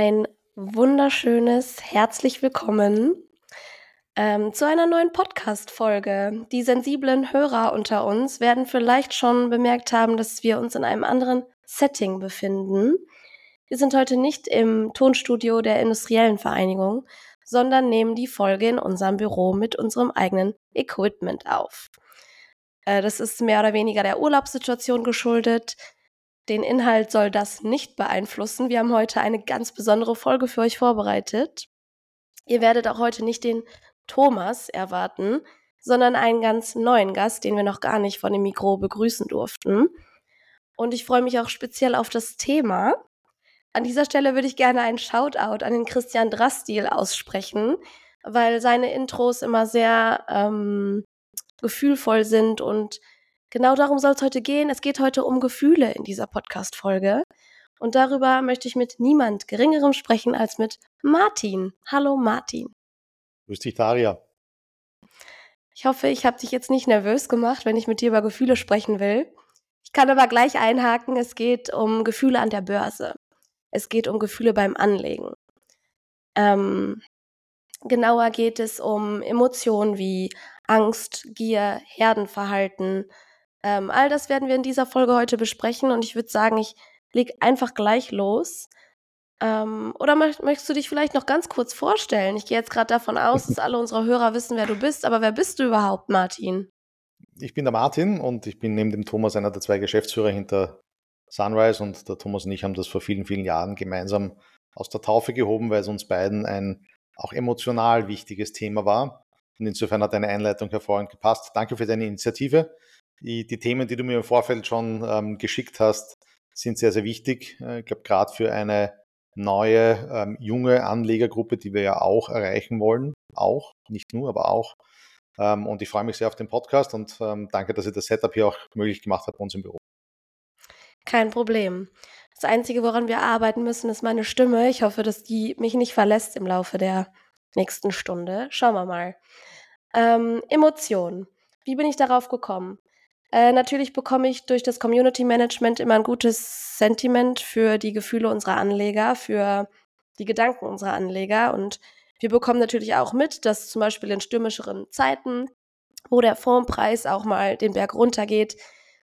ein wunderschönes herzlich willkommen ähm, zu einer neuen Podcast-Folge. Die sensiblen Hörer unter uns werden vielleicht schon bemerkt haben, dass wir uns in einem anderen Setting befinden. Wir sind heute nicht im Tonstudio der Industriellen Vereinigung, sondern nehmen die Folge in unserem Büro mit unserem eigenen Equipment auf. Äh, das ist mehr oder weniger der Urlaubssituation geschuldet. Den Inhalt soll das nicht beeinflussen. Wir haben heute eine ganz besondere Folge für euch vorbereitet. Ihr werdet auch heute nicht den Thomas erwarten, sondern einen ganz neuen Gast, den wir noch gar nicht von dem Mikro begrüßen durften. Und ich freue mich auch speziell auf das Thema. An dieser Stelle würde ich gerne einen Shoutout an den Christian Drastil aussprechen, weil seine Intros immer sehr ähm, gefühlvoll sind und Genau darum soll es heute gehen. Es geht heute um Gefühle in dieser Podcast-Folge. Und darüber möchte ich mit niemand Geringerem sprechen als mit Martin. Hallo Martin. Grüß dich, Daria. Ich hoffe, ich habe dich jetzt nicht nervös gemacht, wenn ich mit dir über Gefühle sprechen will. Ich kann aber gleich einhaken, es geht um Gefühle an der Börse. Es geht um Gefühle beim Anlegen. Ähm, genauer geht es um Emotionen wie Angst, Gier, Herdenverhalten, ähm, all das werden wir in dieser Folge heute besprechen und ich würde sagen, ich leg einfach gleich los. Ähm, oder möchtest du dich vielleicht noch ganz kurz vorstellen? Ich gehe jetzt gerade davon aus, dass alle unsere Hörer wissen, wer du bist, aber wer bist du überhaupt, Martin? Ich bin der Martin und ich bin neben dem Thomas einer der zwei Geschäftsführer hinter Sunrise und der Thomas und ich haben das vor vielen, vielen Jahren gemeinsam aus der Taufe gehoben, weil es uns beiden ein auch emotional wichtiges Thema war. Und insofern hat deine Einleitung hervorragend gepasst. Danke für deine Initiative. Die, die Themen, die du mir im Vorfeld schon ähm, geschickt hast, sind sehr, sehr wichtig. Äh, ich glaube, gerade für eine neue, ähm, junge Anlegergruppe, die wir ja auch erreichen wollen. Auch, nicht nur, aber auch. Ähm, und ich freue mich sehr auf den Podcast und ähm, danke, dass ihr das Setup hier auch möglich gemacht habt bei uns im Büro. Kein Problem. Das Einzige, woran wir arbeiten müssen, ist meine Stimme. Ich hoffe, dass die mich nicht verlässt im Laufe der nächsten Stunde. Schauen wir mal. Ähm, Emotionen. Wie bin ich darauf gekommen? Äh, natürlich bekomme ich durch das Community Management immer ein gutes Sentiment für die Gefühle unserer Anleger, für die Gedanken unserer Anleger. Und wir bekommen natürlich auch mit, dass zum Beispiel in stürmischeren Zeiten, wo der Fondpreis auch mal den Berg runtergeht,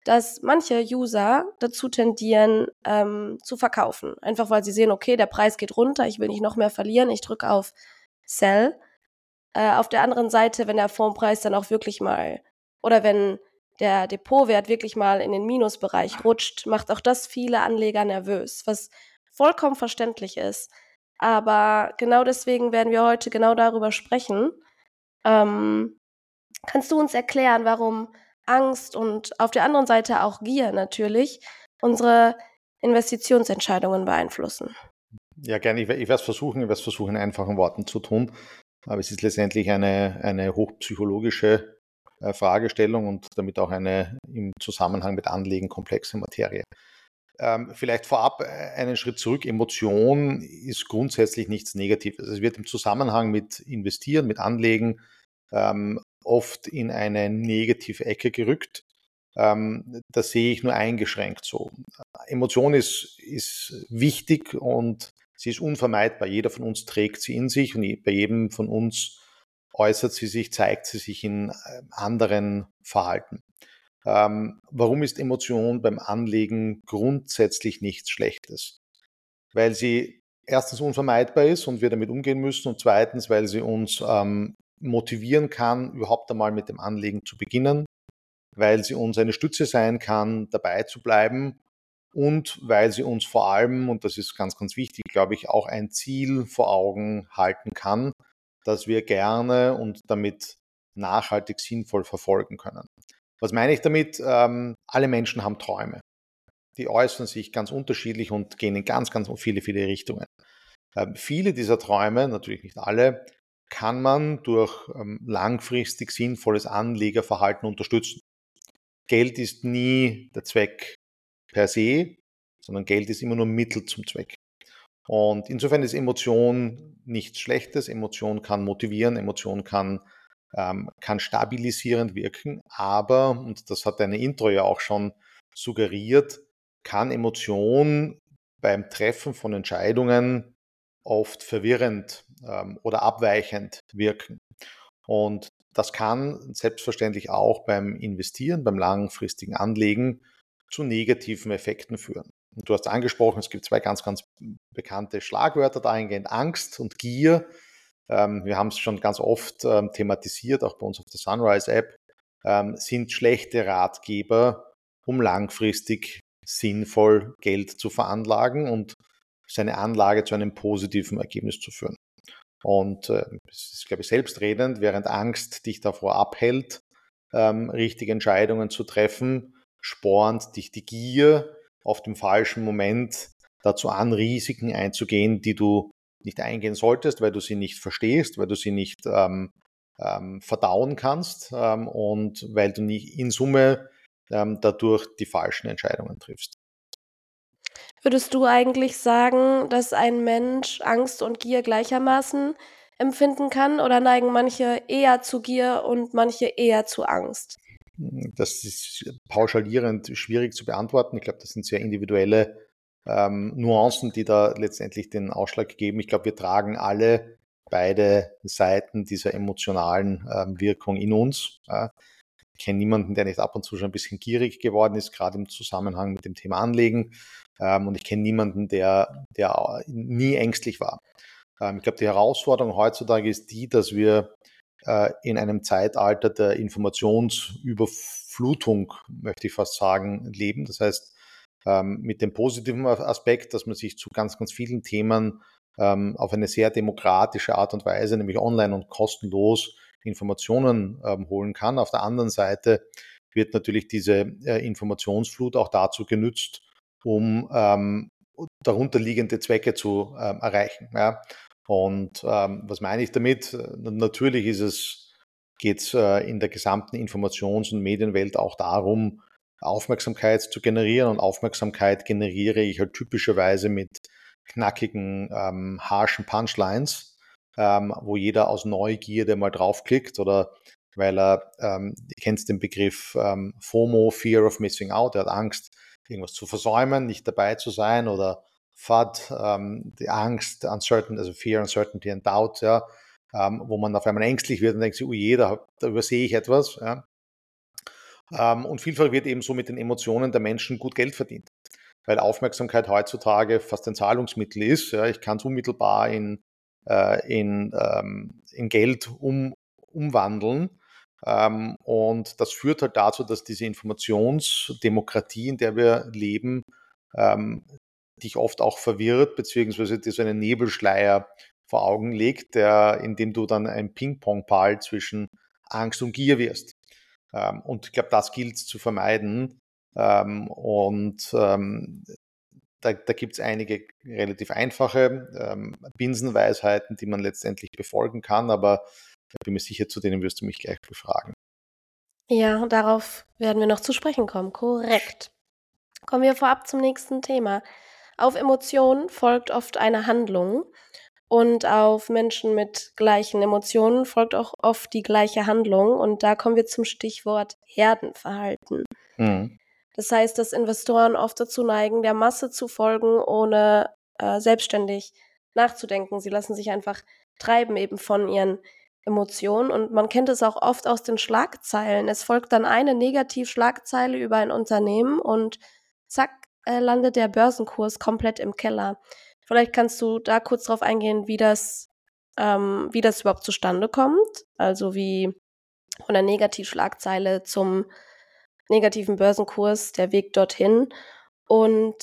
dass manche User dazu tendieren, ähm, zu verkaufen. Einfach weil sie sehen, okay, der Preis geht runter, ich will nicht noch mehr verlieren, ich drücke auf Sell. Äh, auf der anderen Seite, wenn der Fondpreis dann auch wirklich mal oder wenn der Depotwert wirklich mal in den Minusbereich rutscht, macht auch das viele Anleger nervös, was vollkommen verständlich ist. Aber genau deswegen werden wir heute genau darüber sprechen. Ähm, kannst du uns erklären, warum Angst und auf der anderen Seite auch Gier natürlich unsere Investitionsentscheidungen beeinflussen? Ja, gerne. Ich, ich werde es versuchen, ich werde es versuchen, in einfachen Worten zu tun. Aber es ist letztendlich eine, eine hochpsychologische Fragestellung und damit auch eine im Zusammenhang mit Anlegen komplexe Materie. Ähm, vielleicht vorab äh, einen Schritt zurück. Emotion ist grundsätzlich nichts Negatives. Es wird im Zusammenhang mit Investieren, mit Anlegen ähm, oft in eine negative Ecke gerückt. Ähm, das sehe ich nur eingeschränkt so. Emotion ist, ist wichtig und sie ist unvermeidbar. Jeder von uns trägt sie in sich und bei jedem von uns äußert sie sich, zeigt sie sich in äh, anderen Verhalten. Ähm, warum ist Emotion beim Anlegen grundsätzlich nichts Schlechtes? Weil sie erstens unvermeidbar ist und wir damit umgehen müssen und zweitens, weil sie uns ähm, motivieren kann, überhaupt einmal mit dem Anlegen zu beginnen, weil sie uns eine Stütze sein kann, dabei zu bleiben und weil sie uns vor allem, und das ist ganz, ganz wichtig, glaube ich, auch ein Ziel vor Augen halten kann, das wir gerne und damit nachhaltig sinnvoll verfolgen können. Was meine ich damit? Ähm, alle Menschen haben Träume. Die äußern sich ganz unterschiedlich und gehen in ganz, ganz viele, viele Richtungen. Ähm, viele dieser Träume, natürlich nicht alle, kann man durch ähm, langfristig sinnvolles Anlegerverhalten unterstützen. Geld ist nie der Zweck per se, sondern Geld ist immer nur Mittel zum Zweck. Und insofern ist Emotion nichts Schlechtes. Emotion kann motivieren, Emotion kann, ähm, kann stabilisierend wirken. Aber, und das hat deine Intro ja auch schon suggeriert, kann Emotion beim Treffen von Entscheidungen oft verwirrend ähm, oder abweichend wirken. Und das kann selbstverständlich auch beim Investieren, beim langfristigen Anlegen zu negativen Effekten führen. Du hast angesprochen, es gibt zwei ganz, ganz bekannte Schlagwörter dahingehend, Angst und Gier. Ähm, wir haben es schon ganz oft ähm, thematisiert, auch bei uns auf der Sunrise-App, ähm, sind schlechte Ratgeber, um langfristig sinnvoll Geld zu veranlagen und seine Anlage zu einem positiven Ergebnis zu führen. Und äh, es ist, glaube ich, selbstredend, während Angst dich davor abhält, richtige Entscheidungen zu treffen, spornt dich die Gier auf dem falschen Moment dazu an, Risiken einzugehen, die du nicht eingehen solltest, weil du sie nicht verstehst, weil du sie nicht ähm, ähm, verdauen kannst ähm, und weil du nicht in Summe ähm, dadurch die falschen Entscheidungen triffst. Würdest du eigentlich sagen, dass ein Mensch Angst und Gier gleichermaßen empfinden kann oder neigen manche eher zu Gier und manche eher zu Angst? Das ist pauschalierend schwierig zu beantworten. Ich glaube, das sind sehr individuelle ähm, Nuancen, die da letztendlich den Ausschlag geben. Ich glaube, wir tragen alle beide Seiten dieser emotionalen ähm, Wirkung in uns. Ja. Ich kenne niemanden, der nicht ab und zu schon ein bisschen gierig geworden ist, gerade im Zusammenhang mit dem Thema Anlegen. Ähm, und ich kenne niemanden, der, der nie ängstlich war. Ähm, ich glaube, die Herausforderung heutzutage ist die, dass wir äh, in einem Zeitalter der Informationsüberflutung, möchte ich fast sagen, leben. Das heißt, ähm, mit dem positiven Aspekt, dass man sich zu ganz, ganz vielen Themen ähm, auf eine sehr demokratische Art und Weise, nämlich online und kostenlos Informationen ähm, holen kann. Auf der anderen Seite wird natürlich diese äh, Informationsflut auch dazu genützt, um darunterliegende Zwecke zu erreichen. Und ähm, was meine ich damit? Natürlich ist es, geht es äh, in der gesamten Informations- und Medienwelt auch darum, Aufmerksamkeit zu generieren. Und Aufmerksamkeit generiere ich halt typischerweise mit knackigen, ähm, harschen Punchlines, ähm, wo jeder aus Neugierde mal draufklickt oder weil er, ähm, du kennst den Begriff ähm, FOMO, Fear of Missing Out, er hat Angst, irgendwas zu versäumen, nicht dabei zu sein oder FUD, ähm, die Angst, Uncertainty, also Fear, Uncertainty and Doubt, ja, ähm, wo man auf einmal ängstlich wird und denkt oh je, da, da übersehe ich etwas. Ja. Ähm, und vielfach wird eben so mit den Emotionen der Menschen gut Geld verdient, weil Aufmerksamkeit heutzutage fast ein Zahlungsmittel ist. Ja. Ich kann es unmittelbar in, äh, in, ähm, in Geld um, umwandeln. Ähm, und das führt halt dazu, dass diese Informationsdemokratie, in der wir leben, ähm, dich oft auch verwirrt, beziehungsweise dir so einen Nebelschleier vor Augen legt, der, in dem du dann ein Ping-Pong-Ball zwischen Angst und Gier wirst. Ähm, und ich glaube, das gilt zu vermeiden. Ähm, und ähm, da, da gibt es einige relativ einfache ähm, Binsenweisheiten, die man letztendlich befolgen kann, aber ich bin mir sicher, zu denen wirst du mich gleich befragen. Ja, darauf werden wir noch zu sprechen kommen. Korrekt. Kommen wir vorab zum nächsten Thema. Auf Emotionen folgt oft eine Handlung und auf Menschen mit gleichen Emotionen folgt auch oft die gleiche Handlung. Und da kommen wir zum Stichwort Herdenverhalten. Mhm. Das heißt, dass Investoren oft dazu neigen, der Masse zu folgen, ohne äh, selbstständig nachzudenken. Sie lassen sich einfach treiben eben von ihren Emotionen. Und man kennt es auch oft aus den Schlagzeilen. Es folgt dann eine Negativschlagzeile über ein Unternehmen und zack, äh, landet der Börsenkurs komplett im Keller. Vielleicht kannst du da kurz drauf eingehen, wie das, ähm, wie das überhaupt zustande kommt. Also wie von der Negativschlagzeile zum negativen Börsenkurs, der Weg dorthin und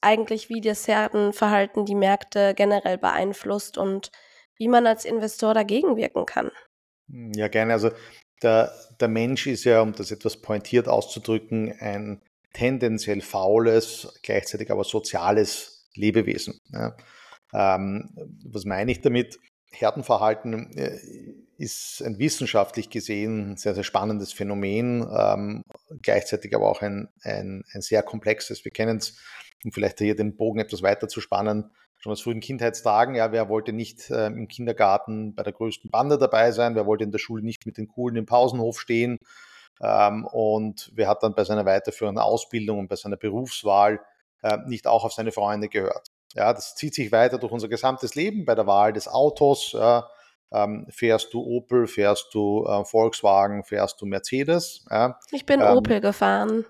eigentlich wie das Herdenverhalten die Märkte generell beeinflusst und wie man als Investor dagegen wirken kann. Hm, ja, gerne. Also der, der Mensch ist ja, um das etwas pointiert auszudrücken, ein tendenziell faules, gleichzeitig aber soziales Lebewesen. Ja. Ähm, was meine ich damit? Herdenverhalten äh, ist ein wissenschaftlich gesehen sehr, sehr spannendes Phänomen, ähm, gleichzeitig aber auch ein, ein, ein sehr komplexes. Wir kennen es, um vielleicht hier den Bogen etwas weiter zu spannen, schon aus frühen Kindheitstagen. Ja, wer wollte nicht äh, im Kindergarten bei der größten Bande dabei sein? Wer wollte in der Schule nicht mit den Coolen im Pausenhof stehen? Ähm, und wer hat dann bei seiner weiterführenden Ausbildung und bei seiner Berufswahl äh, nicht auch auf seine Freunde gehört. Ja, das zieht sich weiter durch unser gesamtes Leben bei der Wahl des Autos. Ähm, fährst du Opel, fährst du äh, Volkswagen, fährst du Mercedes? Ja, ich bin ähm, Opel gefahren.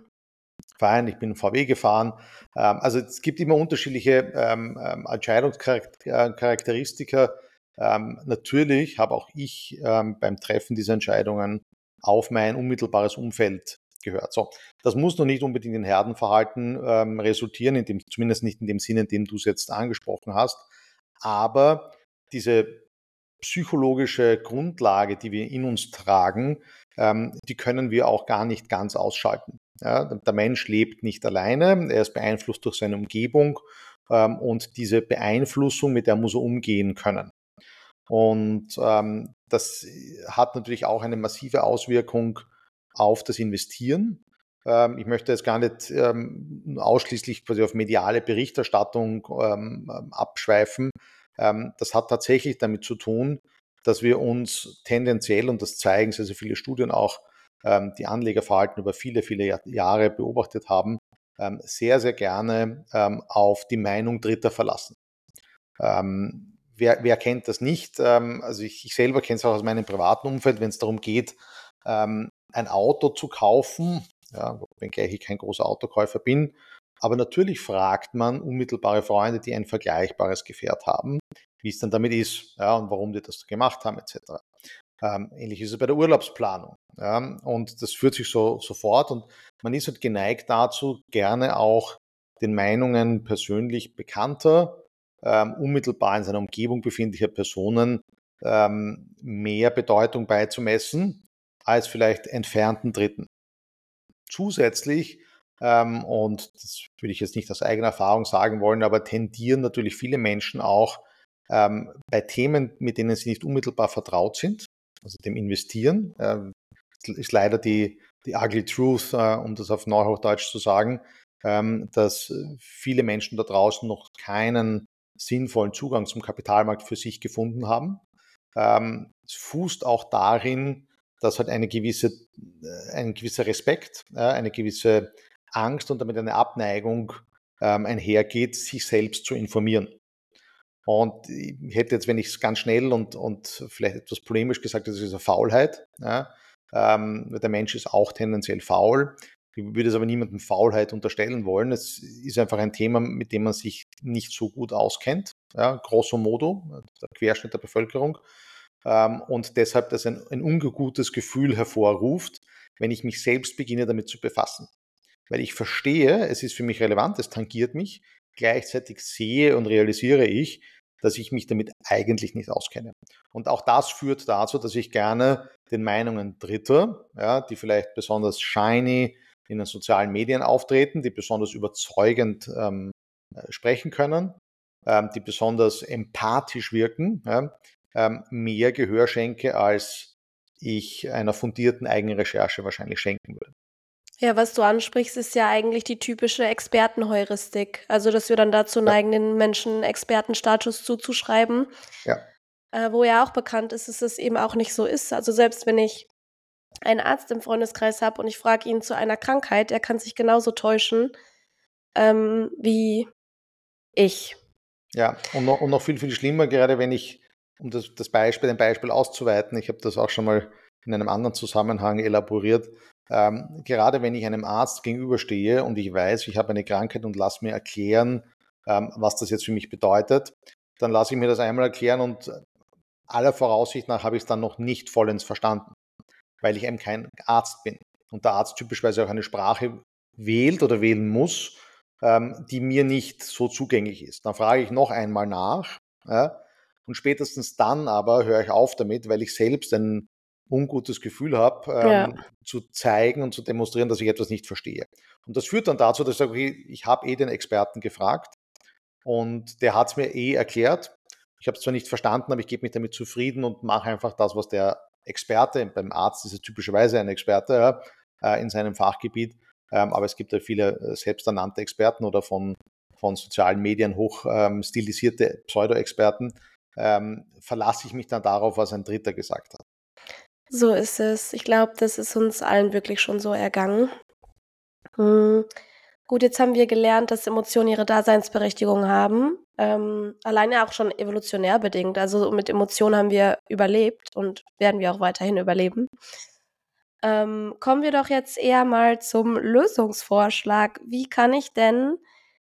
Fein, ich bin VW gefahren. Ähm, also es gibt immer unterschiedliche ähm, ähm, Entscheidungscharakteristika. Ähm, natürlich habe auch ich beim Treffen dieser Entscheidungen auf mein unmittelbares Umfeld gehört. So, das muss noch nicht unbedingt in Herdenverhalten ähm, resultieren, in dem, zumindest nicht in dem Sinne, in dem du es jetzt angesprochen hast. Aber diese psychologische Grundlage, die wir in uns tragen, ähm, die können wir auch gar nicht ganz ausschalten. Ja, der Mensch lebt nicht alleine, er ist beeinflusst durch seine Umgebung ähm, und diese Beeinflussung, mit der muss er umgehen können. Und ähm, das hat natürlich auch eine massive Auswirkung auf das Investieren. Ähm, ich möchte jetzt gar nicht ähm, ausschließlich quasi auf mediale Berichterstattung ähm, abschweifen. das hat tatsächlich damit zu tun, dass wir uns tendenziell, und das zeigen sehr, sehr viele Studien auch, die Anlegerverhalten über viele, viele Jahre beobachtet haben, sehr, sehr gerne auf die Meinung Dritter verlassen. Wer, wer, kennt das nicht? also ich, ich selber kenne es auch aus meinem privaten Umfeld, wenn es darum geht, ein Auto zu kaufen, ja, wenngleich ich kein großer Autokäufer bin. Aber natürlich fragt man unmittelbare Freunde, die ein vergleichbares Gefährt haben, wie es dann damit ist ja, und warum die das gemacht haben, etc. Ähm, ähnlich ist es bei der Urlaubsplanung. Ja, und das führt sich so, so fort und man ist halt geneigt dazu, gerne auch den Meinungen persönlich bekannter, ähm, unmittelbar in seiner Umgebung befindlicher Personen ähm, mehr Bedeutung beizumessen, als vielleicht entfernten Dritten. Zusätzlich, ähm, und das würde ich jetzt nicht aus eigener Erfahrung sagen wollen, aber tendieren natürlich viele Menschen auch ähm, bei Themen, mit denen sie nicht unmittelbar vertraut sind, also dem Investieren, äh, ist leider die, die ugly truth, äh, um das auf Neuhochdeutsch zu sagen, ähm, dass viele Menschen da draußen noch keinen sinnvollen Zugang zum Kapitalmarkt für sich gefunden haben. Ähm, es fußt auch darin, dass halt eine gewisse, äh, ein gewisser Respekt, eine gewisse Angst und damit eine Abneigung ähm, einhergeht, sich selbst zu informieren. Und ich hätte jetzt, wenn ich es ganz schnell und, und vielleicht etwas polemisch gesagt, das ist eine Faulheit. Ja, ähm, der Mensch ist auch tendenziell faul. Ich würde es aber niemandem Faulheit unterstellen wollen. Es ist einfach ein Thema, mit dem man sich nicht so gut auskennt. Ja, grosso modo, der Querschnitt der Bevölkerung ähm, und deshalb das ein, ein ungutes Gefühl hervorruft, wenn ich mich selbst beginne damit zu befassen. Weil ich verstehe, es ist für mich relevant, es tangiert mich, gleichzeitig sehe und realisiere ich, dass ich mich damit eigentlich nicht auskenne. Und auch das führt dazu, dass ich gerne den Meinungen Dritter, ja, die vielleicht besonders shiny in den sozialen Medien auftreten, die besonders überzeugend ähm, äh, sprechen können, ähm, die besonders empathisch wirken, ja, ähm, mehr Gehör schenke, als ich einer fundierten eigenen Recherche wahrscheinlich schenken würde. Ja, was du ansprichst, ist ja eigentlich die typische Expertenheuristik. Also, dass wir dann dazu neigen, ja. den Menschen Expertenstatus zuzuschreiben. Ja. Äh, wo ja auch bekannt ist, dass es eben auch nicht so ist. Also, selbst wenn ich einen Arzt im Freundeskreis habe und ich frage ihn zu einer Krankheit, er kann sich genauso täuschen ähm, wie ich. Ja, und noch, und noch viel, viel schlimmer, gerade wenn ich um das, das Beispiel, ein Beispiel auszuweiten, ich habe das auch schon mal in einem anderen Zusammenhang elaboriert. Ähm, gerade wenn ich einem Arzt gegenüberstehe und ich weiß, ich habe eine Krankheit und lasse mir erklären, ähm, was das jetzt für mich bedeutet, dann lasse ich mir das einmal erklären und aller Voraussicht nach habe ich es dann noch nicht vollends verstanden, weil ich eben kein Arzt bin und der Arzt typischerweise auch eine Sprache wählt oder wählen muss, ähm, die mir nicht so zugänglich ist. Dann frage ich noch einmal nach. Ja, und spätestens dann aber höre ich auf damit, weil ich selbst ein ungutes Gefühl habe, ähm, ja. zu zeigen und zu demonstrieren, dass ich etwas nicht verstehe. Und das führt dann dazu, dass ich sage, okay, ich habe eh den Experten gefragt und der hat es mir eh erklärt. Ich habe es zwar nicht verstanden, aber ich gebe mich damit zufrieden und mache einfach das, was der Experte, beim Arzt ist es typischerweise ein Experte ja, äh, in seinem Fachgebiet, ähm, aber es gibt ja viele äh, selbsternannte Experten oder von, von sozialen Medien hoch ähm, stilisierte Pseudo-Experten, ähm, verlasse ich mich dann darauf, was ein Dritter gesagt hat. So ist es. Ich glaube, das ist uns allen wirklich schon so ergangen. Hm. Gut, jetzt haben wir gelernt, dass Emotionen ihre Daseinsberechtigung haben. Ähm, alleine auch schon evolutionär bedingt. Also mit Emotionen haben wir überlebt und werden wir auch weiterhin überleben. Ähm, kommen wir doch jetzt eher mal zum Lösungsvorschlag. Wie kann ich denn,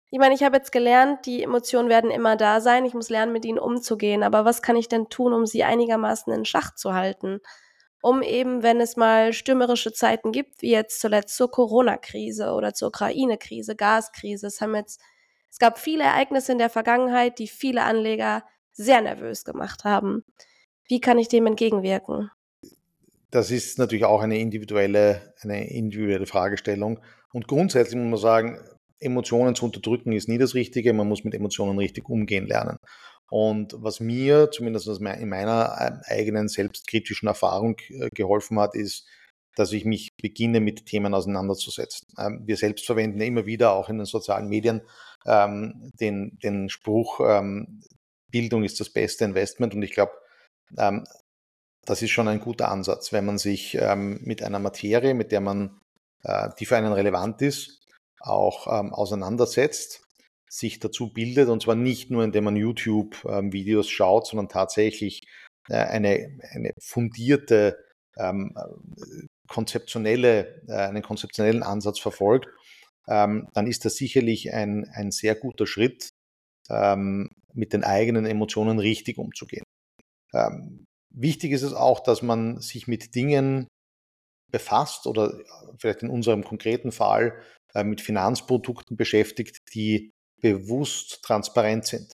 ich meine, ich habe jetzt gelernt, die Emotionen werden immer da sein. Ich muss lernen, mit ihnen umzugehen. Aber was kann ich denn tun, um sie einigermaßen in Schach zu halten? Um eben, wenn es mal stürmerische Zeiten gibt, wie jetzt zuletzt zur Corona-Krise oder zur Ukraine-Krise, Gaskrise. Es haben jetzt, es gab viele Ereignisse in der Vergangenheit, die viele Anleger sehr nervös gemacht haben. Wie kann ich dem entgegenwirken? Das ist natürlich auch eine individuelle, eine individuelle Fragestellung. Und grundsätzlich muss man sagen, Emotionen zu unterdrücken ist nie das Richtige. Man muss mit Emotionen richtig umgehen lernen. Und was mir zumindest in meiner ähm, eigenen selbstkritischen Erfahrung äh, geholfen hat, ist, dass ich mich beginne, mit Themen auseinanderzusetzen. Ähm, wir selbst verwenden immer wieder, auch in den sozialen Medien, ähm, den, den Spruch, Bildung ist das beste Investment. Und ich glaube, das ist schon ein guter Ansatz, wenn man sich mit einer Materie, mit der man, äh, die für einen relevant ist, auch auseinandersetzt sich dazu bildet und zwar nicht nur, indem man YouTube-Videos ähm, schaut, sondern tatsächlich äh, eine, eine fundierte, ähm, konzeptionelle, äh, einen konzeptionellen Ansatz verfolgt, ähm, dann ist das sicherlich ein, ein sehr guter Schritt, ähm, mit den eigenen Emotionen richtig umzugehen. Ähm, wichtig ist es auch, dass man sich mit Dingen befasst oder vielleicht in unserem konkreten Fall äh, mit Finanzprodukten beschäftigt, die bewusst transparent sind.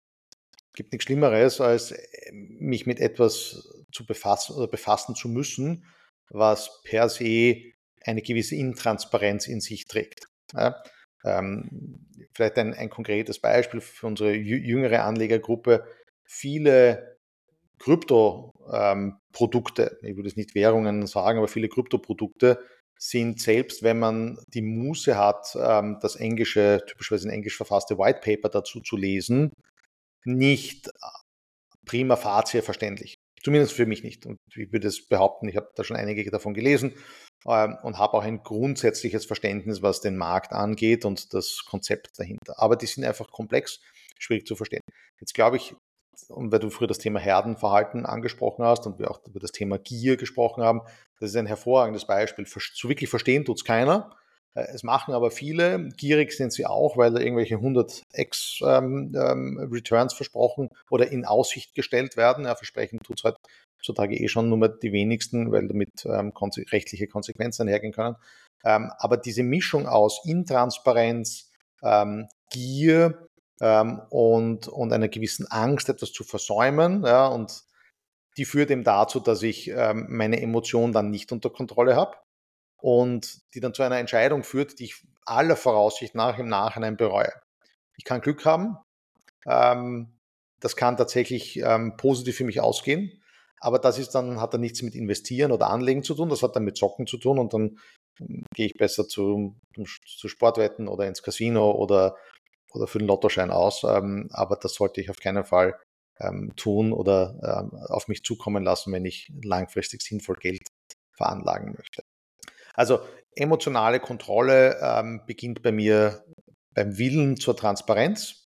Es gibt nichts Schlimmeres, als äh, mich mit etwas zu befassen oder befassen zu müssen, was per se eine gewisse Intransparenz in sich trägt. Ja, ähm, vielleicht ein, ein, konkretes Beispiel für unsere jüngere Anlegergruppe. Viele Krypto-Produkte, ähm, ich würde es nicht Währungen sagen, aber viele Kryptoprodukte sind selbst, wenn man die Muße hat, ähm, das englische, typischerweise in Englisch verfasste White Paper dazu zu lesen, nicht prima facie verständlich. Zumindest für mich nicht. Und ich würde es behaupten, ich habe da schon einige davon gelesen ähm, und habe auch ein grundsätzliches Verständnis, was den Markt angeht und das Konzept dahinter. Aber die sind einfach komplex, schwierig zu verstehen. Jetzt glaube ich, und weil du früher das Thema Herdenverhalten angesprochen hast und wir auch über das Thema Gier gesprochen haben, das ist ein hervorragendes Beispiel. So wirklich verstehen tut es keiner. Äh, es machen aber viele. Gierig sind sie auch, weil da irgendwelche 100x ähm, ähm, Returns versprochen oder in Aussicht gestellt werden. Ja, versprechen tut es halt heutzutage eh schon nur die wenigsten, weil damit ähm, konse rechtliche Konsequenzen hergehen können. Ähm, aber diese Mischung aus Intransparenz, ähm, Gier ähm, und, und einer gewissen Angst, etwas zu versäumen. Ja, und die führt eben dazu, dass ich ähm, meine Emotionen dann nicht unter Kontrolle habe und die dann zu einer Entscheidung führt, die ich aller Voraussicht nach im Nachhinein bereue. Ich kann Glück haben, ähm, das kann tatsächlich ähm, positiv für mich ausgehen, aber das ist dann, hat dann nichts mit Investieren oder Anlegen zu tun, das hat dann mit Zocken zu tun und dann ähm, gehe ich besser zu, zu Sportwetten oder ins Casino oder oder für den Lottoschein aus. Ähm, aber das sollte ich auf keinen Fall ähm, tun oder ähm, auf mich zukommen lassen, wenn ich langfristig sinnvoll Geld veranlagen möchte. Also emotionale Kontrolle ähm, beginnt bei mir beim Willen zur Transparenz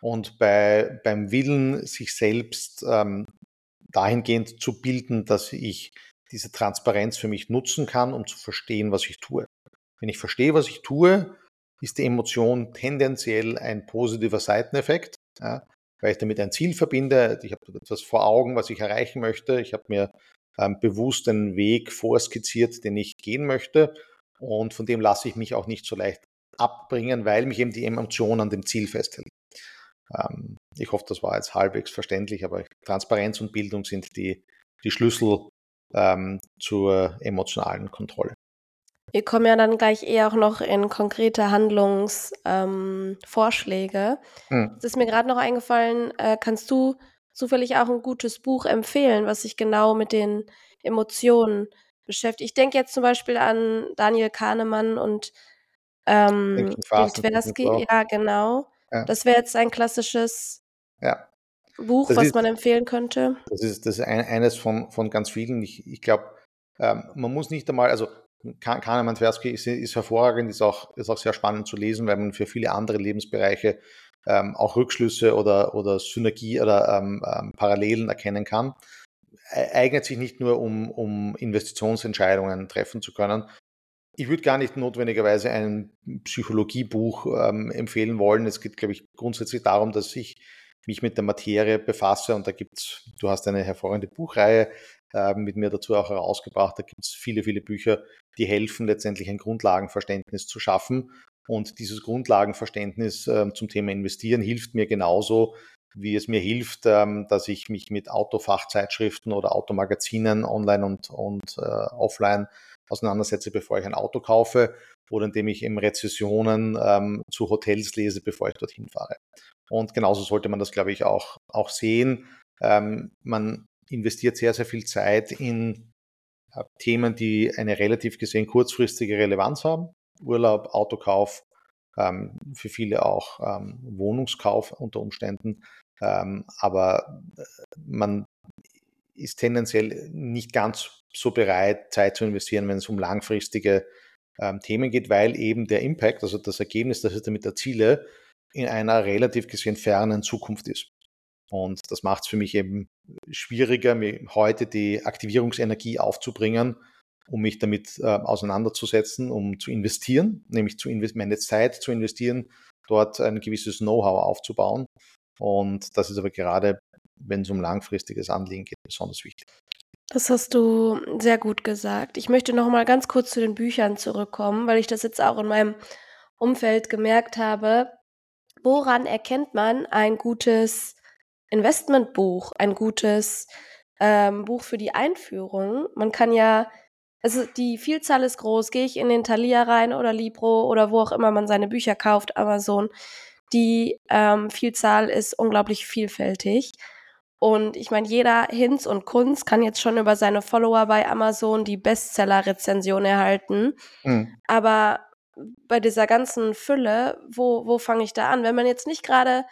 und bei, beim Willen, sich selbst ähm, dahingehend zu bilden, dass ich diese Transparenz für mich nutzen kann, um zu verstehen, was ich tue. Wenn ich verstehe, was ich tue, ist die Emotion tendenziell ein positiver Seiteneffekt, ja, weil ich damit ein Ziel verbinde. Ich habe etwas vor Augen, was ich erreichen möchte. Ich habe mir ähm, bewusst einen Weg vorskizziert, den ich gehen möchte. Und von dem lasse ich mich auch nicht so leicht abbringen, weil mich eben die Emotion an dem Ziel festhält. Ähm, ich hoffe, das war jetzt halbwegs verständlich, aber Transparenz und Bildung sind die, die Schlüssel ähm, zur emotionalen Kontrolle. Wir kommen ja dann gleich eher auch noch in konkrete Handlungsvorschläge. Ähm, hm. Es ist mir gerade noch eingefallen, äh, kannst du zufällig auch ein gutes Buch empfehlen, was sich genau mit den Emotionen beschäftigt? Ich denke jetzt zum Beispiel an Daniel Kahnemann und ähm, Tversky. Ja, genau. Ja. Das wäre jetzt ein klassisches ja. Buch, das was ist, man empfehlen könnte. Das ist, das ist ein, eines von, von ganz vielen. Ich, ich glaube, ähm, man muss nicht einmal, also Kahnemann Tversky ist, ist, hervorragend, ist auch, ist auch sehr spannend zu lesen, weil man für viele andere Lebensbereiche ähm, auch Rückschlüsse oder, oder Synergie oder ähm, ähm, Parallelen erkennen kann. Eignet sich nicht nur, um, um Investitionsentscheidungen treffen zu können. Ich würde gar nicht notwendigerweise ein Psychologiebuch ähm, empfehlen wollen. Es geht, glaube ich, grundsätzlich darum, dass ich mich mit der Materie befasse und da gibt's, du hast eine hervorragende Buchreihe mit mir dazu auch herausgebracht, da gibt's viele, viele Bücher, die helfen letztendlich ein Grundlagenverständnis zu schaffen und dieses Grundlagenverständnis äh, zum Thema Investieren hilft mir genauso, wie es mir hilft, ähm, dass ich mich mit Autofachzeitschriften oder Automagazinen online und, und äh, offline auseinandersetze, bevor ich ein Auto kaufe oder indem ich eben Rezessionen ähm, zu Hotels lese, bevor ich dorthin fahre. Und genauso sollte man das, glaube ich, auch, auch sehen. Ähm, man investiert sehr, sehr viel Zeit in äh, Themen, die eine relativ gesehen kurzfristige Relevanz haben. Urlaub, Autokauf, ähm, für viele auch ähm, Wohnungskauf unter Umständen. Ähm, aber äh, man ist tendenziell nicht ganz so bereit, Zeit zu investieren, wenn es um langfristige Themen geht, weil eben der Impact, also das Ergebnis, das ich damit erziele, in einer relativ gesehen fernen Zukunft ist. Und das macht es für mich eben schwieriger, mir heute die Aktivierungsenergie aufzubringen, um mich damit äh, auseinanderzusetzen, um zu investieren, nämlich zu invest meine Zeit zu investieren, dort ein gewisses Know-how aufzubauen. Und das ist aber gerade, wenn es um langfristiges Anliegen geht, besonders wichtig. Das hast du sehr gut gesagt. Ich möchte noch mal ganz kurz zu den Büchern zurückkommen, weil ich das jetzt auch in meinem Umfeld gemerkt habe. Woran erkennt man ein gutes Investmentbuch, ein gutes ähm, Buch für die Einführung? Man kann ja, also die Vielzahl ist groß. Gehe ich in den Thalia rein oder Libro oder wo auch immer man seine Bücher kauft, Amazon. Die ähm, Vielzahl ist unglaublich vielfältig. Und ich meine, jeder Hinz und Kunz kann jetzt schon über seine Follower bei Amazon die Bestseller-Rezension erhalten. Mhm. Aber bei dieser ganzen Fülle, wo, wo fange ich da an? Wenn man jetzt nicht gerade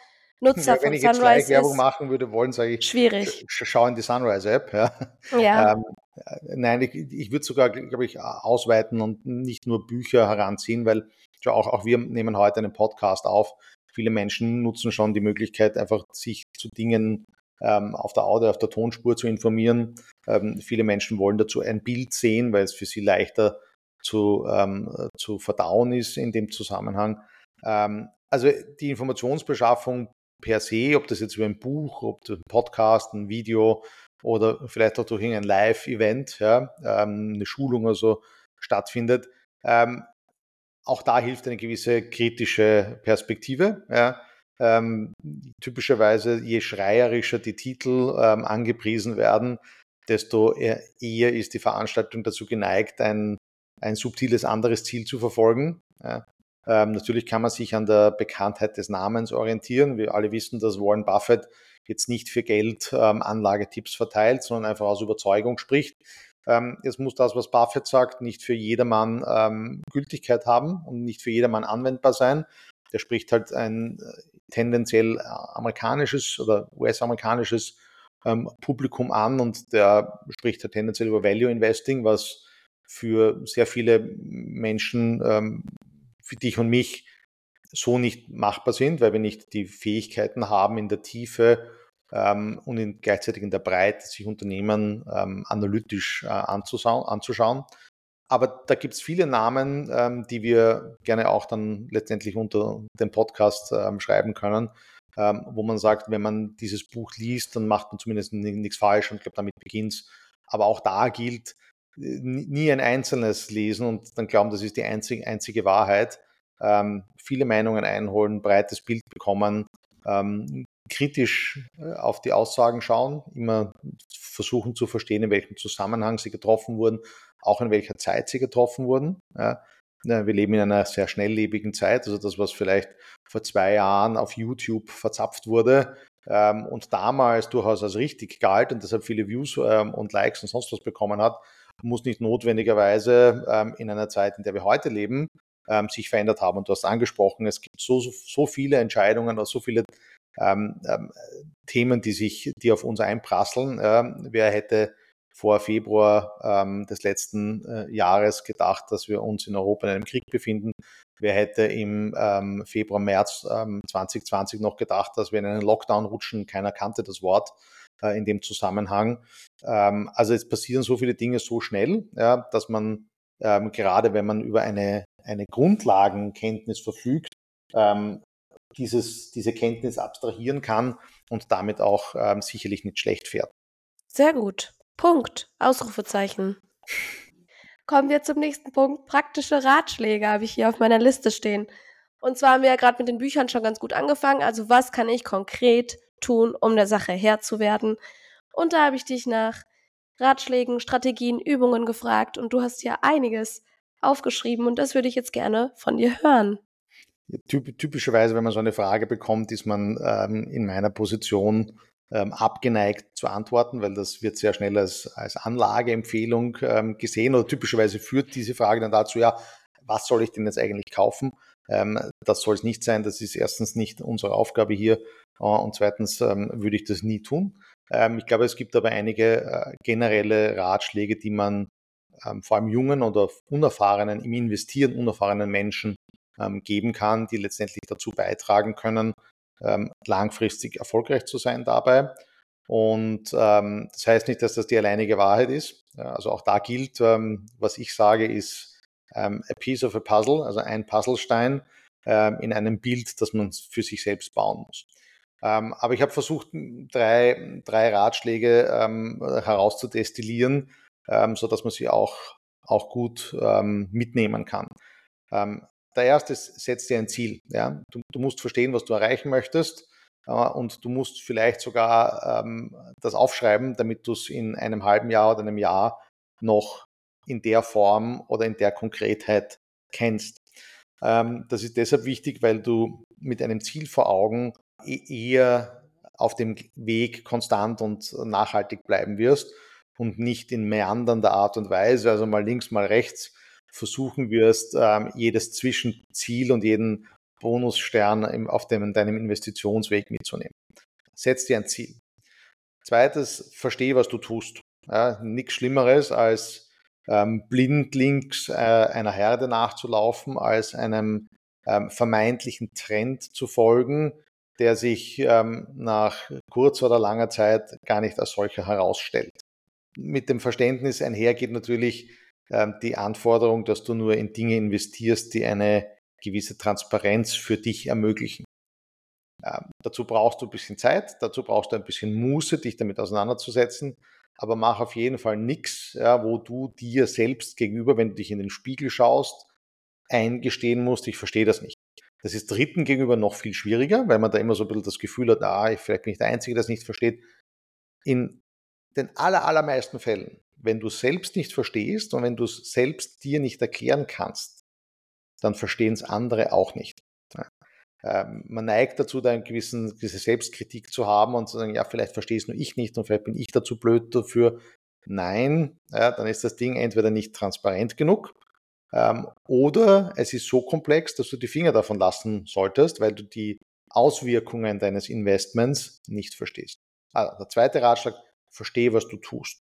Nutzer ja, wenn ich jetzt gleich Werbung machen würde wollen, sage ich, schwierig. Sch schau in die Sunrise-App. Ja. ja. Ähm, äh, nein, ich, ich würde sogar, glaube ich, ausweiten und nicht nur Bücher heranziehen, weil auch, auch wir nehmen heute einen Podcast auf. Viele Menschen nutzen schon die Möglichkeit, einfach sich zu Dingen ähm, auf der Audio, auf der Tonspur zu informieren. Ähm, viele Menschen wollen dazu ein Bild sehen, weil es für sie leichter zu, ähm, zu verdauen ist in dem Zusammenhang. Ähm, also die Informationsbeschaffung per se, ob das jetzt über ein Buch, ob das ein Podcast, ein Video oder vielleicht auch durch ein Live-Event, ja, ähm, eine Schulung oder so stattfindet, ähm, auch da hilft eine gewisse kritische Perspektive. Ja. Ähm, typischerweise, je schreierischer die Titel ähm, angepriesen werden, desto eher ist die Veranstaltung dazu geneigt, ein, ein subtiles anderes Ziel zu verfolgen. Ja. Ähm, natürlich kann man sich an der Bekanntheit des Namens orientieren. Wir alle wissen, dass Warren Buffett jetzt nicht für Geld ähm, Anlagetipps verteilt, sondern einfach aus Überzeugung spricht. Ähm, jetzt muss das, was Buffett sagt, nicht für jedermann ähm, Gültigkeit haben und nicht für jedermann anwendbar sein. Der spricht halt ein äh, tendenziell äh, amerikanisches oder US-amerikanisches ähm, Publikum an und der spricht halt tendenziell über Value Investing, was für sehr viele Menschen ähm, für dich und mich so nicht machbar sind, weil wir nicht die Fähigkeiten haben, in der Tiefe ähm, und in, gleichzeitig in der Breite sich Unternehmen ähm, analytisch äh, anzuschauen. Aber da gibt es viele Namen, ähm, die wir gerne auch dann letztendlich unter dem Podcast ähm, schreiben können, ähm, wo man sagt, wenn man dieses Buch liest, dann macht man zumindest nichts falsch und ich glaube, damit beginnt es. Aber auch da gilt, nie ein einzelnes lesen und dann glauben, das ist die einzige, einzige Wahrheit. Ähm, viele Meinungen einholen, breites Bild bekommen, ähm, kritisch äh, auf die Aussagen schauen, immer versuchen zu verstehen, in welchem Zusammenhang sie getroffen wurden, auch in welcher Zeit sie getroffen wurden. Ja. Wir leben in einer sehr schnelllebigen Zeit, also das, was vielleicht vor zwei Jahren auf YouTube verzapft wurde, ähm, und damals durchaus als richtig galt und deshalb viele Views ähm, und Likes und sonst was bekommen hat, muss nicht notwendigerweise ähm, in einer Zeit, in der wir heute leben, ähm, sich verändert haben. Und du hast angesprochen, es gibt so, so, viele Entscheidungen so viele ähm, ähm, Themen, die sich, die auf uns einprasseln. wer hätte vor Februar ähm, des letzten äh, Jahres gedacht, dass wir uns in Europa in einem Krieg befinden. Wer hätte im ähm, Februar, März ähm, 2020 noch gedacht, dass wir in einen Lockdown rutschen? Keiner kannte das Wort äh, in dem Zusammenhang. Ähm, also es passieren so viele Dinge so schnell, ja, dass man ähm, gerade wenn man über eine, eine Grundlagenkenntnis verfügt, ähm, dieses, diese Kenntnis abstrahieren kann und damit auch ähm, sicherlich nicht schlecht fährt. Sehr gut. Punkt. Ausrufezeichen. Kommen wir zum nächsten Punkt. Praktische Ratschläge habe ich hier auf meiner Liste stehen. Und zwar haben wir ja gerade mit den Büchern schon ganz gut angefangen. Also was kann ich konkret tun, um der Sache Herr zu werden? Und da habe ich dich nach Ratschlägen, Strategien, Übungen gefragt und du hast ja einiges aufgeschrieben und das würde ich jetzt gerne von dir hören. Typischerweise, wenn man so eine Frage bekommt, ist man ähm, in meiner Position ähm, abgeneigt zu antworten, weil das wird sehr schnell als, als Anlageempfehlung ähm, gesehen oder typischerweise führt diese Frage dann dazu, ja, was soll ich denn jetzt eigentlich kaufen? Ähm, das soll es nicht sein, das ist erstens nicht unsere Aufgabe hier äh, und zweitens ähm, würde ich das nie tun. Ähm, ich glaube, es gibt aber einige äh, generelle Ratschläge, die man vor allem jungen oder unerfahrenen, im Investieren unerfahrenen Menschen geben kann, die letztendlich dazu beitragen können, langfristig erfolgreich zu sein dabei. Und das heißt nicht, dass das die alleinige Wahrheit ist. Also auch da gilt, was ich sage, ist ähm, a piece of a puzzle, also ein Puzzlestein ähm, in einem Bild, das man für sich selbst bauen muss. Ähm, aber ich habe versucht, drei, drei Ratschläge ähm, herauszudestillieren, ähm, so dass man sie auch, auch gut ähm, mitnehmen kann. Ähm, der erste ist, setz dir ein Ziel. Ja? Du, du musst verstehen, was du erreichen möchtest äh, und du musst vielleicht sogar ähm, das aufschreiben, damit du es in einem halben Jahr oder einem Jahr noch in der Form oder in der Konkretheit kennst. Ähm, das ist deshalb wichtig, weil du mit einem Ziel vor Augen E-, eher auf dem Weg konstant und nachhaltig bleiben wirst und nicht in meandernder Art und Weise, also mal links, mal rechts versuchen wirst, ähm, jedes Zwischenziel und jeden Bonusstern auf deinem Investitionsweg mitzunehmen. Setz dir ein Ziel. Zweites, verstehe, was du tust. Ja, nichts Schlimmeres als ähm, blindlings äh, einer Herde nachzulaufen, als einem ähm, vermeintlichen Trend zu folgen, der sich ähm, nach kurzer oder langer Zeit gar nicht als solcher herausstellt. Mit dem Verständnis einhergeht natürlich ähm, die Anforderung, dass du nur in Dinge investierst, die eine gewisse Transparenz für dich ermöglichen. Ähm, dazu brauchst du ein bisschen Zeit, dazu brauchst du ein bisschen Muße, dich damit auseinanderzusetzen, aber mach auf jeden Fall nichts, ja, wo du dir selbst gegenüber, wenn du dich in den Spiegel schaust, eingestehen musst, ich verstehe das nicht. Das ist Dritten gegenüber noch viel schwieriger, weil man da immer so ein bisschen das Gefühl hat, ah, vielleicht bin ich der Einzige, der es nicht versteht. In den aller, allermeisten Fällen, wenn du selbst nicht verstehst und wenn du es selbst dir nicht erklären kannst, dann verstehen es andere auch nicht. Ähm, man neigt dazu, da eine gewissen, gewisse Selbstkritik zu haben und zu sagen, ja, vielleicht verstehe es nur ich nicht und vielleicht bin ich dazu blöd dafür. Nein, ja, dann ist das Ding entweder nicht transparent genug ähm, oder es ist so komplex, dass du die Finger davon lassen solltest, weil du die Auswirkungen deines Investments nicht verstehst. Also der zweite Ratschlag, verstehe, was du tust.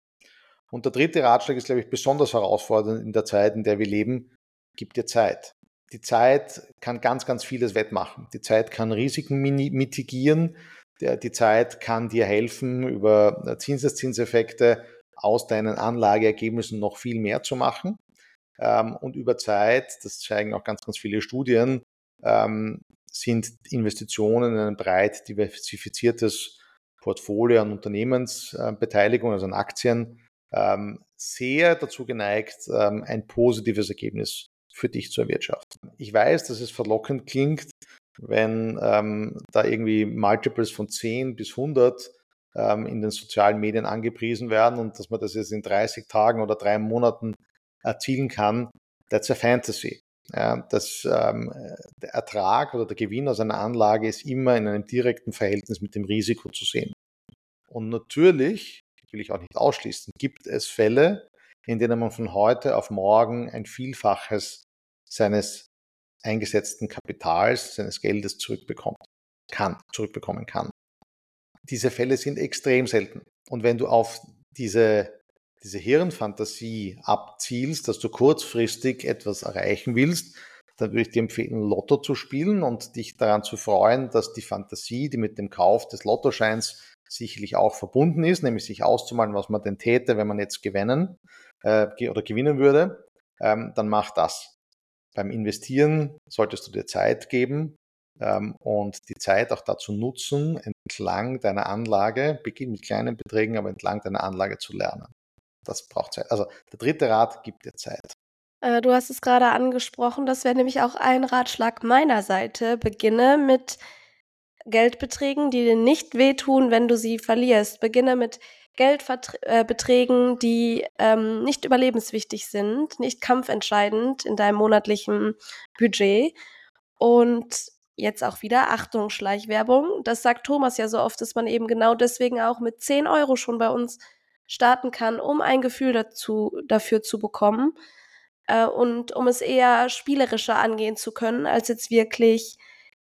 Und der dritte Ratschlag ist, glaube ich, besonders herausfordernd in der Zeit, in der wir leben. Gib dir Zeit. Die Zeit kann ganz, ganz vieles wettmachen. Die Zeit kann Risiken mitigieren. Die Zeit kann dir helfen, über Zinseszinseffekte aus deinen Anlageergebnissen noch viel mehr zu machen. Ähm, und über Zeit, das zeigen auch ganz, ganz viele Studien, ähm, sind Investitionen in ein breit diversifiziertes Portfolio an Unternehmensbeteiligung, also an Aktien, ähm, sehr dazu geneigt, ein positives Ergebnis für dich zu erwirtschaften. Ich weiß, dass es verlockend klingt, wenn ähm, da irgendwie Multiples von 10 bis 100 ähm, in den sozialen Medien angepriesen werden und dass man das jetzt in 30 Tagen oder drei Monaten erzielen kann, that's a fantasy. Ja, das, ähm, der Ertrag oder der Gewinn aus einer Anlage ist immer in einem direkten Verhältnis mit dem Risiko zu sehen. Und natürlich, will ich auch nicht ausschließen, gibt es Fälle, in denen man von heute auf morgen ein Vielfaches seines eingesetzten Kapitals, seines Geldes zurückbekommt, kann, zurückbekommen kann. Diese Fälle sind extrem selten. Und wenn du auf diese diese Hirnfantasie abzielst, dass du kurzfristig etwas erreichen willst, dann würde ich dir empfehlen, Lotto zu spielen und dich daran zu freuen, dass die Fantasie, die mit dem Kauf des Lottoscheins sicherlich auch verbunden ist, nämlich sich auszumalen, was man denn täte, wenn man jetzt gewinnen äh, oder gewinnen würde, ähm, dann mach das. Beim Investieren solltest du dir Zeit geben ähm, und die Zeit auch dazu nutzen, entlang deiner Anlage, beginn mit kleinen Beträgen, aber entlang deiner Anlage zu lernen. Das braucht Zeit. Also der dritte Rat gibt dir Zeit. Äh, du hast es gerade angesprochen, das wäre nämlich auch ein Ratschlag meiner Seite. Beginne mit Geldbeträgen, die dir nicht wehtun, wenn du sie verlierst. Beginne mit Geldbeträgen, äh, die ähm, nicht überlebenswichtig sind, nicht kampfentscheidend in deinem monatlichen Budget. Und jetzt auch wieder Achtung, Schleichwerbung. Das sagt Thomas ja so oft, dass man eben genau deswegen auch mit 10 Euro schon bei uns starten kann, um ein Gefühl dazu, dafür zu bekommen äh, und um es eher spielerischer angehen zu können, als jetzt wirklich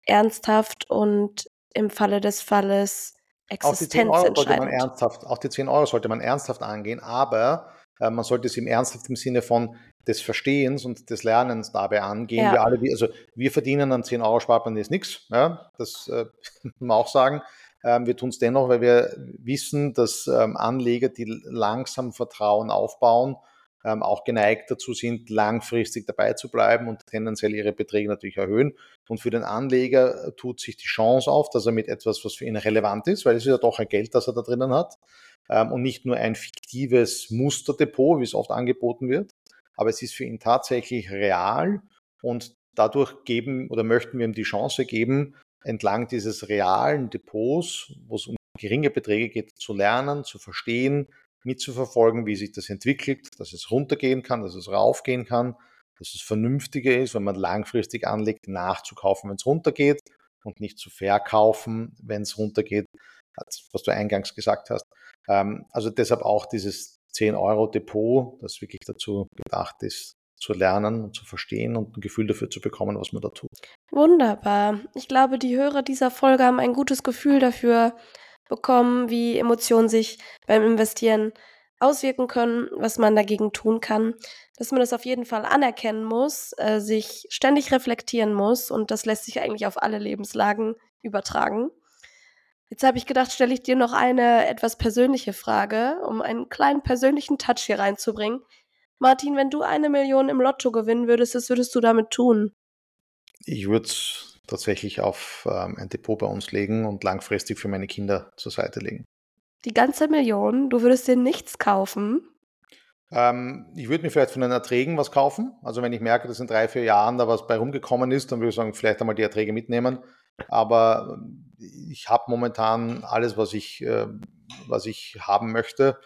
ernsthaft und im Falle des Falles existenzentscheidend. ernsthaft, auch die 10 Euro sollte man ernsthaft angehen, aber äh, man sollte es im ernsthaft im Sinne von des Verstehens und des Lernens dabei angehen. Ja. Wir alle, also wir verdienen an 10 Euro Sparplan ist nichts, ja, das äh, muss man auch sagen. Ähm, wir tun es dennoch, weil wir wissen, dass ähm, Anleger, die langsam Vertrauen aufbauen, ähm, auch geneigt dazu sind, langfristig dabei zu bleiben und tendenziell ihre Beträge natürlich erhöhen. Und für den Anleger tut sich die Chance auf, dass er mit etwas, was für ihn relevant ist, weil es ist ja doch ein Geld, das er da drinnen hat, ähm, und nicht nur ein fiktives Musterdepot, wie es oft angeboten wird, aber es ist für ihn tatsächlich real und dadurch geben oder möchten wir ihm die Chance geben, entlang dieses realen Depots, wo es um geringe Beträge geht, zu lernen, zu verstehen, mitzuverfolgen, wie sich das entwickelt, dass es runtergehen kann, dass es raufgehen kann, dass es vernünftiger ist, wenn man langfristig anlegt, nachzukaufen, wenn es runtergeht und nicht zu verkaufen, wenn es runtergeht, was du eingangs gesagt hast. Ähm, also deshalb auch dieses 10-Euro-Depot, das wirklich dazu gedacht ist, zu lernen und zu verstehen und ein Gefühl dafür zu bekommen, was man da tut. Wunderbar. Ich glaube, die Hörer dieser Folge haben ein gutes Gefühl dafür, bekommen, wie Emotionen sich beim Investieren auswirken können, was man dagegen tun kann, dass man das auf jeden Fall anerkennen muss, äh, sich ständig reflektieren muss und das lässt sich eigentlich auf alle Lebenslagen übertragen. Jetzt habe ich gedacht, stelle ich dir noch eine etwas persönliche Frage, um einen kleinen persönlichen Touch hier reinzubringen. Martin, wenn du eine Million im Lotto gewinnen würdest, was würdest du damit tun? Ich würde tatsächlich auf ähm, ein Depot bei uns legen und langfristig für meine Kinder zur Seite legen. Die ganze Million? Du würdest dir nichts kaufen? Ähm, ich würde mir vielleicht von den Erträgen was kaufen. Also wenn ich merke, dass in drei, vier Jahren da was bei rumgekommen ist, dann würde ich sagen, vielleicht einmal die Erträge mitnehmen. Aber ähm, ich habe momentan alles, was ich, äh, was ich haben möchte.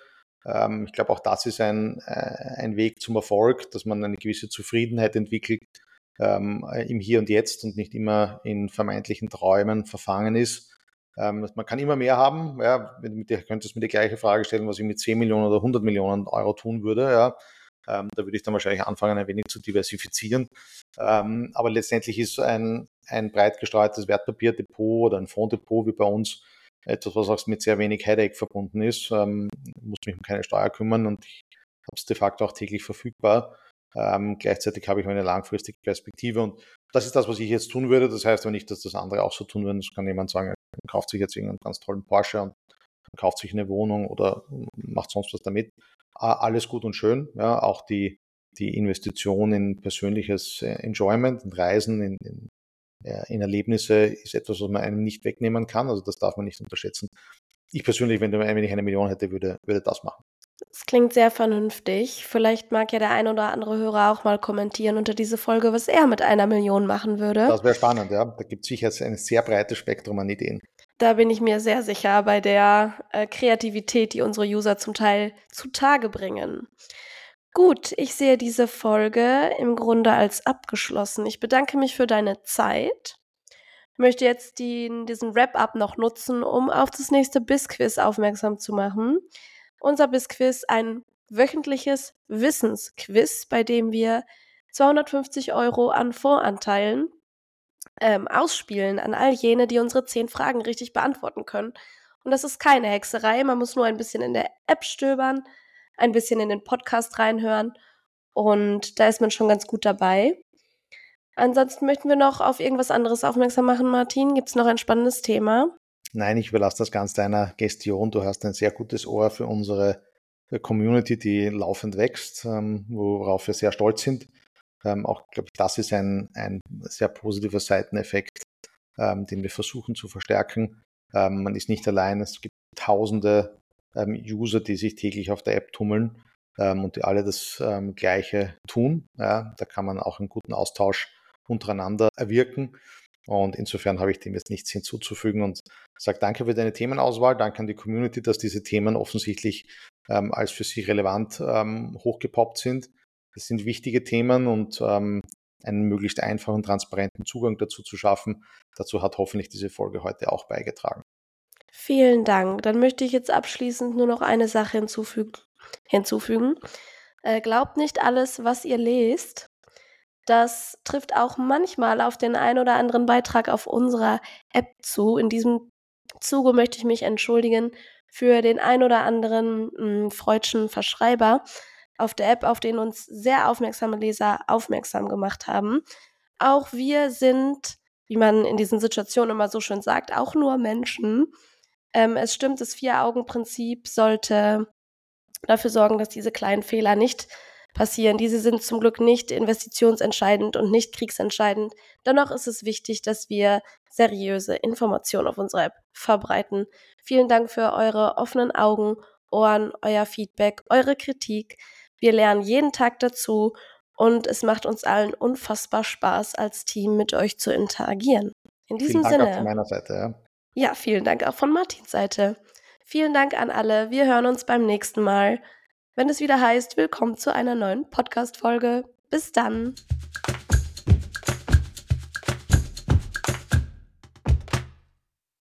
Ähm, ich glaube, auch das ist ein, äh, ein Weg zum Erfolg, dass man eine gewisse Zufriedenheit entwickelt ähm, im Hier und Jetzt und nicht immer in vermeintlichen Träumen verfangen ist. Ähm, man kann immer mehr haben. Ja, mit dir könntest mir die gleiche Frage stellen, was ich mit 10 Millionen oder 100 Millionen Euro tun würde. Ja. Ähm, da würde ich dann wahrscheinlich anfangen, ein wenig zu diversifizieren. Ähm, aber letztendlich ist ein, ein breit gestreutes Wertpapierdepot oder ein Fonddepot wie bei uns etwas, was auch mit sehr wenig Headache verbunden ist. Ähm, muss mich um keine Steuer kümmern und ich habe es de facto auch täglich verfügbar. Ähm, gleichzeitig habe ich eine langfristige Perspektive und das ist das, was ich jetzt tun würde. Das heißt aber nicht, dass das andere auch so tun würden. Es kann jemand sagen, er kauft sich jetzt irgendeinen ganz tollen Porsche und kauft sich eine Wohnung oder macht sonst was damit. Alles gut und schön. Ja, auch die, die Investition in persönliches äh, Enjoyment, in Reisen, in, in, in Erlebnisse ist etwas, was man einem nicht wegnehmen kann. Also das darf man nicht unterschätzen. Ich persönlich, wenn, wenn ich eine Million hätte, würde, würde das machen. Das klingt sehr vernünftig. Vielleicht mag ja der ein oder andere Hörer auch mal kommentieren unter diese Folge, was er mit einer Million machen würde. Das wäre spannend, ja. Da gibt es sicher ein sehr breites Spektrum an Ideen. Da bin ich mir sehr sicher bei der äh, Kreativität, die unsere User zum Teil zutage bringen. Gut, ich sehe diese Folge im Grunde als abgeschlossen. Ich bedanke mich für deine Zeit. Ich möchte jetzt die, diesen Wrap-up noch nutzen, um auf das nächste Bisquiz aufmerksam zu machen unser Bissquiz ein wöchentliches Wissensquiz, bei dem wir 250 Euro an Voranteilen ähm, ausspielen an all jene, die unsere zehn Fragen richtig beantworten können. Und das ist keine Hexerei, man muss nur ein bisschen in der App stöbern, ein bisschen in den Podcast reinhören. Und da ist man schon ganz gut dabei. Ansonsten möchten wir noch auf irgendwas anderes aufmerksam machen, Martin. Gibt es noch ein spannendes Thema? Nein, ich überlasse das ganz deiner Gestion. Du hast ein sehr gutes Ohr für unsere Community, die laufend wächst, ähm, worauf wir sehr stolz sind. Ähm, auch, glaube ich, das ist ein, ein sehr positiver Seiteneffekt, ähm, den wir versuchen zu verstärken. man ist nicht allein, es gibt tausende User, die sich täglich auf der App tummeln und die alle das Gleiche tun. Da kann man auch einen guten Austausch untereinander erwirken. Und insofern habe ich dem jetzt nichts hinzuzufügen und sage danke für deine Themenauswahl, danke an die Community, dass diese Themen offensichtlich ähm, als für sie relevant ähm, hochgepoppt sind. Das sind wichtige Themen und ähm, einen möglichst einfachen, transparenten Zugang dazu zu schaffen. Dazu hat hoffentlich diese Folge heute auch beigetragen. Vielen Dank. Dann möchte ich jetzt abschließend nur noch eine Sache hinzufügen. hinzufügen. Äh, glaubt nicht alles, was ihr lest. Das trifft auch manchmal auf den ein oder anderen Beitrag auf unserer App zu. In diesem Zuge möchte ich mich entschuldigen für den ein oder anderen hm, freudschen Verschreiber auf der App, auf den uns sehr aufmerksame Leser aufmerksam gemacht haben. Auch wir sind, wie man in diesen Situationen immer so schön sagt, auch nur Menschen. Ähm, es stimmt, das Vier-Augen-Prinzip sollte dafür sorgen, dass diese kleinen Fehler nicht passieren. Diese sind zum Glück nicht investitionsentscheidend und nicht kriegsentscheidend. Dennoch ist es wichtig, dass wir seriöse Informationen auf unserer App verbreiten. Vielen Dank für eure offenen Augen, Ohren, euer Feedback, eure Kritik. Wir lernen jeden Tag dazu und es macht uns allen unfassbar Spaß, als Team mit euch zu interagieren. In diesem vielen Dank Sinne. Auch von meiner Seite, ja. Ja, vielen Dank auch von Martins Seite. Vielen Dank an alle. Wir hören uns beim nächsten Mal wenn es wieder heißt, willkommen zu einer neuen Podcast-Folge. Bis dann!